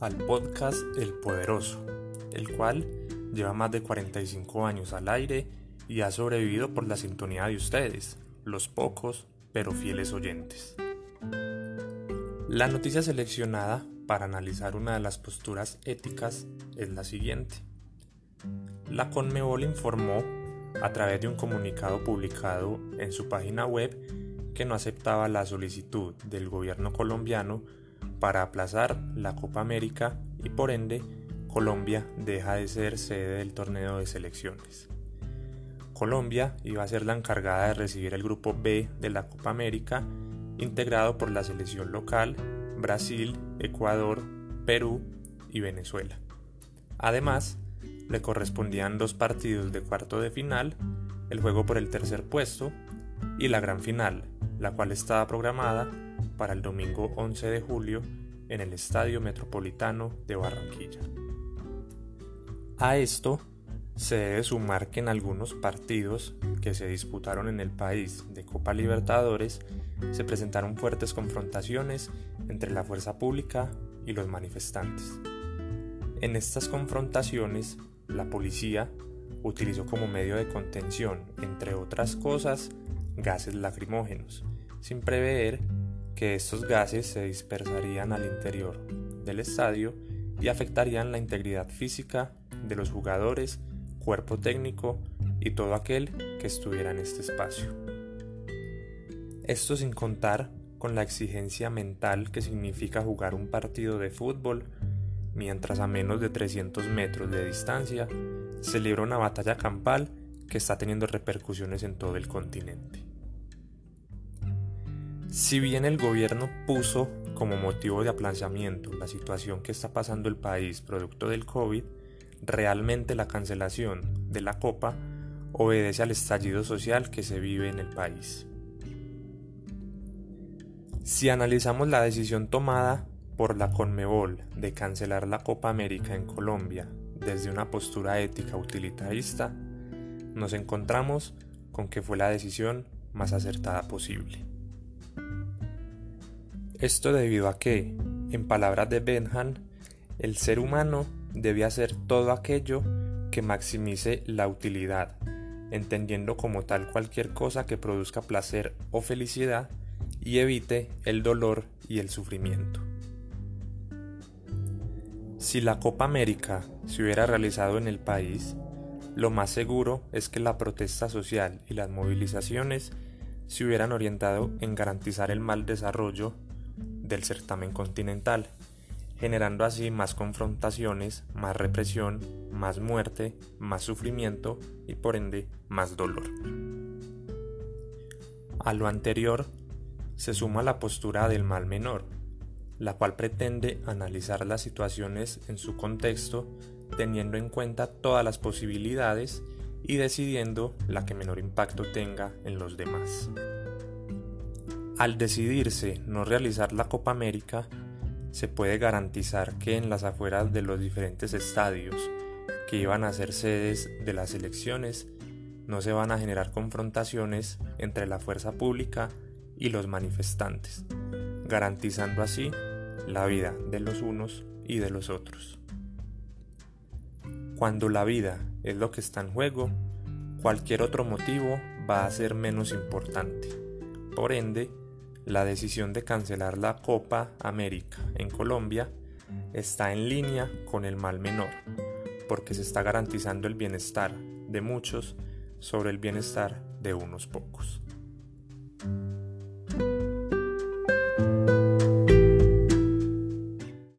al podcast El Poderoso, el cual lleva más de 45 años al aire y ha sobrevivido por la sintonía de ustedes, los pocos pero fieles oyentes. La noticia seleccionada para analizar una de las posturas éticas es la siguiente. La Conmebol informó a través de un comunicado publicado en su página web que no aceptaba la solicitud del gobierno colombiano para aplazar la Copa América y por ende Colombia deja de ser sede del torneo de selecciones. Colombia iba a ser la encargada de recibir el grupo B de la Copa América, integrado por la selección local, Brasil, Ecuador, Perú y Venezuela. Además, le correspondían dos partidos de cuarto de final, el juego por el tercer puesto y la gran final, la cual estaba programada para el domingo 11 de julio en el Estadio Metropolitano de Barranquilla. A esto se debe sumar que en algunos partidos que se disputaron en el país de Copa Libertadores se presentaron fuertes confrontaciones entre la fuerza pública y los manifestantes. En estas confrontaciones, la policía utilizó como medio de contención, entre otras cosas, gases lacrimógenos, sin prever que estos gases se dispersarían al interior del estadio y afectarían la integridad física de los jugadores, cuerpo técnico y todo aquel que estuviera en este espacio. Esto sin contar con la exigencia mental que significa jugar un partido de fútbol mientras a menos de 300 metros de distancia se libra una batalla campal que está teniendo repercusiones en todo el continente. Si bien el gobierno puso como motivo de aplazamiento la situación que está pasando el país producto del COVID, realmente la cancelación de la Copa obedece al estallido social que se vive en el país. Si analizamos la decisión tomada por la Conmebol de cancelar la Copa América en Colombia desde una postura ética utilitarista, nos encontramos con que fue la decisión más acertada posible. Esto debido a que, en palabras de Benham, el ser humano debe hacer todo aquello que maximice la utilidad, entendiendo como tal cualquier cosa que produzca placer o felicidad y evite el dolor y el sufrimiento. Si la Copa América se hubiera realizado en el país, lo más seguro es que la protesta social y las movilizaciones se hubieran orientado en garantizar el mal desarrollo del certamen continental, generando así más confrontaciones, más represión, más muerte, más sufrimiento y por ende más dolor. A lo anterior se suma la postura del mal menor, la cual pretende analizar las situaciones en su contexto teniendo en cuenta todas las posibilidades y decidiendo la que menor impacto tenga en los demás. Al decidirse no realizar la Copa América, se puede garantizar que en las afueras de los diferentes estadios que iban a ser sedes de las elecciones no se van a generar confrontaciones entre la fuerza pública y los manifestantes, garantizando así la vida de los unos y de los otros. Cuando la vida es lo que está en juego, cualquier otro motivo va a ser menos importante. Por ende, la decisión de cancelar la Copa América en Colombia está en línea con el mal menor, porque se está garantizando el bienestar de muchos sobre el bienestar de unos pocos.